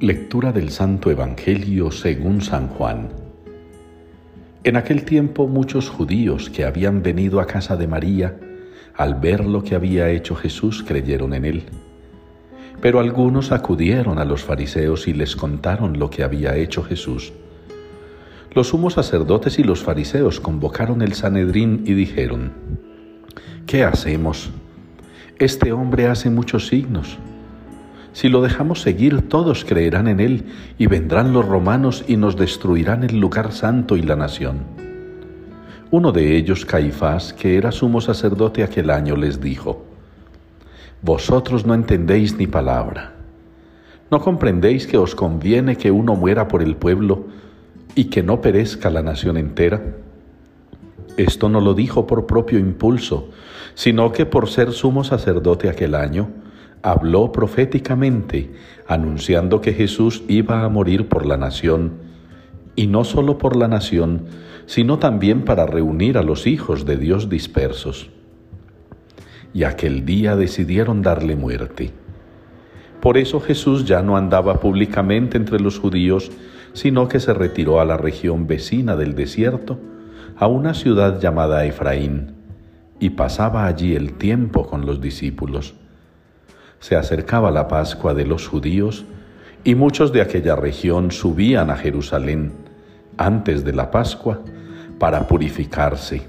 Lectura del Santo Evangelio según San Juan. En aquel tiempo muchos judíos que habían venido a casa de María, al ver lo que había hecho Jesús, creyeron en él. Pero algunos acudieron a los fariseos y les contaron lo que había hecho Jesús. Los sumos sacerdotes y los fariseos convocaron el Sanedrín y dijeron, ¿qué hacemos? Este hombre hace muchos signos si lo dejamos seguir, todos creerán en Él y vendrán los romanos y nos destruirán el lugar santo y la nación. Uno de ellos, Caifás, que era sumo sacerdote aquel año, les dijo, Vosotros no entendéis ni palabra. ¿No comprendéis que os conviene que uno muera por el pueblo y que no perezca la nación entera? Esto no lo dijo por propio impulso, sino que por ser sumo sacerdote aquel año, habló proféticamente, anunciando que Jesús iba a morir por la nación, y no solo por la nación, sino también para reunir a los hijos de Dios dispersos. Y aquel día decidieron darle muerte. Por eso Jesús ya no andaba públicamente entre los judíos, sino que se retiró a la región vecina del desierto, a una ciudad llamada Efraín, y pasaba allí el tiempo con los discípulos se acercaba la Pascua de los judíos y muchos de aquella región subían a Jerusalén antes de la Pascua para purificarse.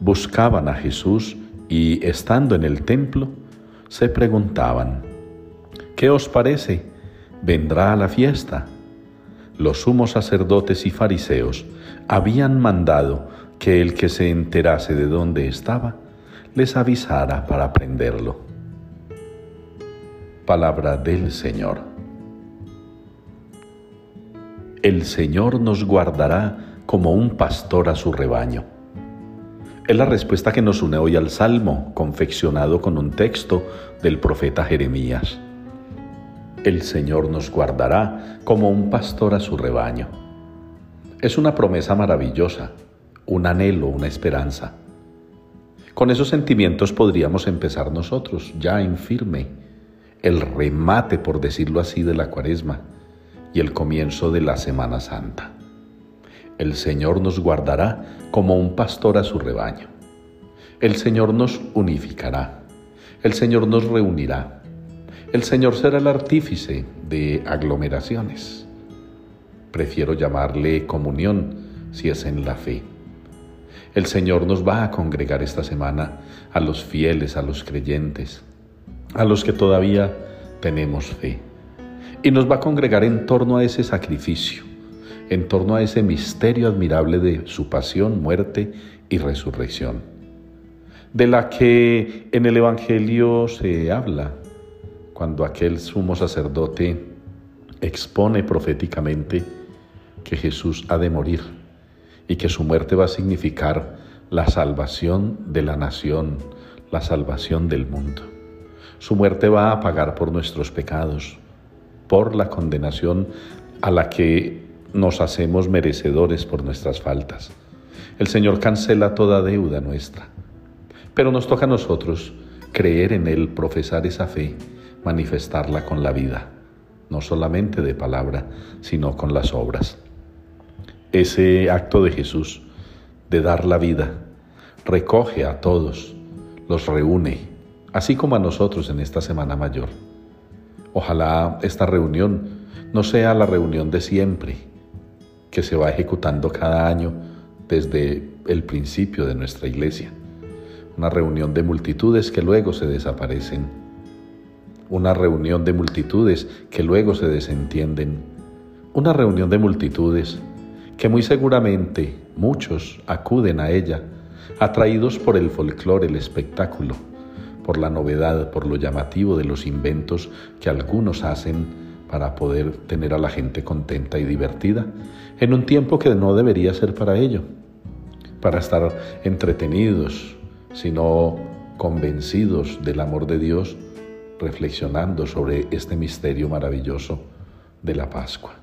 Buscaban a Jesús y estando en el templo se preguntaban, ¿qué os parece? ¿Vendrá a la fiesta? Los sumos sacerdotes y fariseos habían mandado que el que se enterase de dónde estaba les avisara para prenderlo. Palabra del Señor. El Señor nos guardará como un pastor a su rebaño. Es la respuesta que nos une hoy al Salmo, confeccionado con un texto del profeta Jeremías. El Señor nos guardará como un pastor a su rebaño. Es una promesa maravillosa, un anhelo, una esperanza. Con esos sentimientos podríamos empezar nosotros, ya en firme, el remate, por decirlo así, de la cuaresma y el comienzo de la Semana Santa. El Señor nos guardará como un pastor a su rebaño. El Señor nos unificará. El Señor nos reunirá. El Señor será el artífice de aglomeraciones. Prefiero llamarle comunión si es en la fe. El Señor nos va a congregar esta semana a los fieles, a los creyentes, a los que todavía tenemos fe. Y nos va a congregar en torno a ese sacrificio, en torno a ese misterio admirable de su pasión, muerte y resurrección, de la que en el Evangelio se habla cuando aquel sumo sacerdote expone proféticamente que Jesús ha de morir y que su muerte va a significar la salvación de la nación, la salvación del mundo. Su muerte va a pagar por nuestros pecados, por la condenación a la que nos hacemos merecedores por nuestras faltas. El Señor cancela toda deuda nuestra. Pero nos toca a nosotros creer en Él, profesar esa fe, manifestarla con la vida, no solamente de palabra, sino con las obras. Ese acto de Jesús de dar la vida recoge a todos, los reúne, así como a nosotros en esta Semana Mayor. Ojalá esta reunión no sea la reunión de siempre, que se va ejecutando cada año desde el principio de nuestra iglesia. Una reunión de multitudes que luego se desaparecen. Una reunión de multitudes que luego se desentienden. Una reunión de multitudes que muy seguramente muchos acuden a ella, atraídos por el folclore, el espectáculo por la novedad, por lo llamativo de los inventos que algunos hacen para poder tener a la gente contenta y divertida, en un tiempo que no debería ser para ello, para estar entretenidos, sino convencidos del amor de Dios, reflexionando sobre este misterio maravilloso de la Pascua.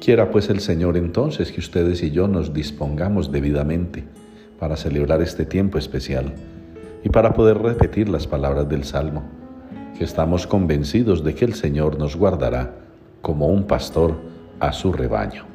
Quiera pues el Señor entonces que ustedes y yo nos dispongamos debidamente para celebrar este tiempo especial y para poder repetir las palabras del Salmo, que estamos convencidos de que el Señor nos guardará como un pastor a su rebaño.